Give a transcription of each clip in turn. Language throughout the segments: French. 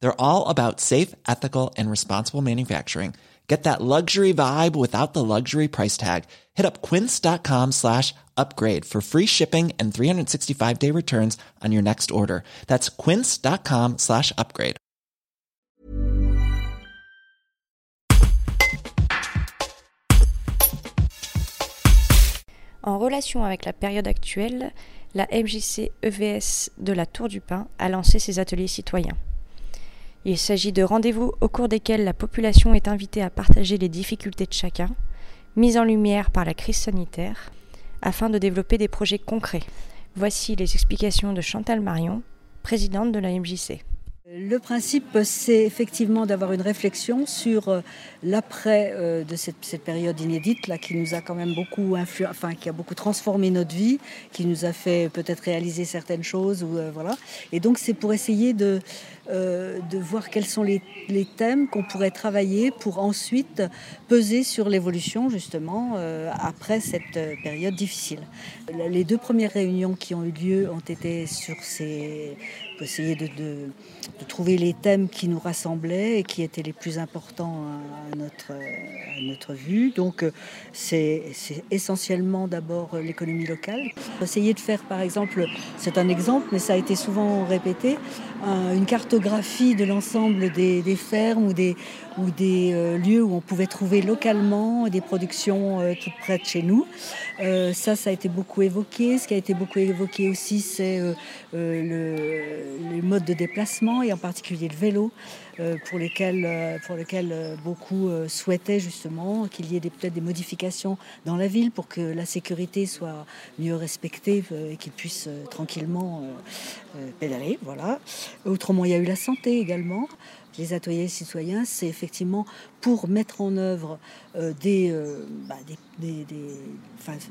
They're all about safe, ethical, and responsible manufacturing. Get that luxury vibe without the luxury price tag. Hit up quince.com slash upgrade for free shipping and 365 day returns on your next order. That's quince.com slash upgrade. En relation avec la période actuelle, la MJC EVS de la Tour du Pin a lancé ses ateliers citoyens. Il s'agit de rendez-vous au cours desquels la population est invitée à partager les difficultés de chacun, mises en lumière par la crise sanitaire, afin de développer des projets concrets. Voici les explications de Chantal Marion, présidente de la MJC. Le principe, c'est effectivement d'avoir une réflexion sur euh, l'après euh, de cette, période inédite là, qui nous a quand même beaucoup influ enfin qui a beaucoup transformé notre vie, qui nous a fait peut-être réaliser certaines choses ou euh, voilà. Et donc c'est pour essayer de voir quels sont les, les thèmes qu'on pourrait travailler pour ensuite peser sur l'évolution justement après cette période difficile. Les deux premières réunions qui ont eu lieu ont été sur ces essayer de, trouver les thèmes qui nous rassemblaient et qui étaient les plus importants à notre, à notre vue. Donc c'est essentiellement d'abord l'économie locale. Essayer de faire par exemple, c'est un exemple, mais ça a été souvent répété, une cartographie de l'ensemble des, fermes ou des, euh, lieux où on pouvait trouver localement des productions euh, toutes près de chez nous. Euh, ça, ça a été beaucoup évoqué. Ce qui a été beaucoup évoqué aussi, c'est le, les modes de déplacement et en particulier le vélo. pour lesquels, pour lesquels beaucoup souhaitaient justement qu'il y ait peut-être des modifications dans la ville pour que la sécurité soit mieux respectée et qu'ils puissent tranquillement pédaler. Voilà. Autrement, il y a eu la santé également les ateliers citoyens, c'est effectivement pour mettre en œuvre euh, des, euh, bah,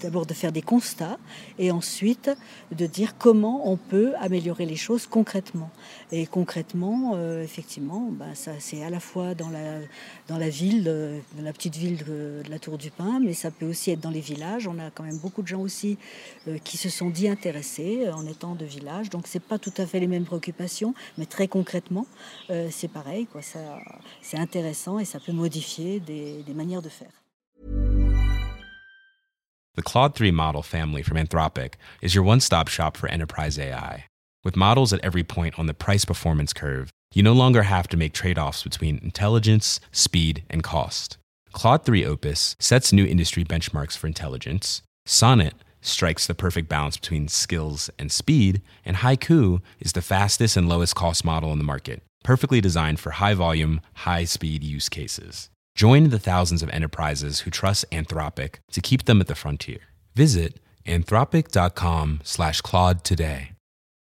d'abord de faire des constats et ensuite de dire comment on peut améliorer les choses concrètement. Et concrètement, euh, effectivement, bah, ça c'est à la fois dans la, ville, dans la petite ville de, la Tour du Pin, mais ça peut aussi être dans les villages. On a quand même beaucoup de gens aussi qui se sont dit intéressés en étant de village. Donc c'est pas tout à fait les mêmes préoccupations, mais très concrètement, c'est pareil. Quoi. Ça, c'est intéressant et ça peut modifier des, des manières de faire. The Claude 3 model family from Anthropic is your one stop shop for enterprise AI. With models at every point on the price performance curve, you no longer have to make trade offs between intelligence, speed, and cost. Claude 3 Opus sets new industry benchmarks for intelligence. Sonnet strikes the perfect balance between skills and speed. And Haiku is the fastest and lowest cost model on the market perfectly designed for high volume, high speed use cases. Join the thousands of enterprises who trust Anthropic to keep them at the frontier. Visit anthropic.com slash Claude today.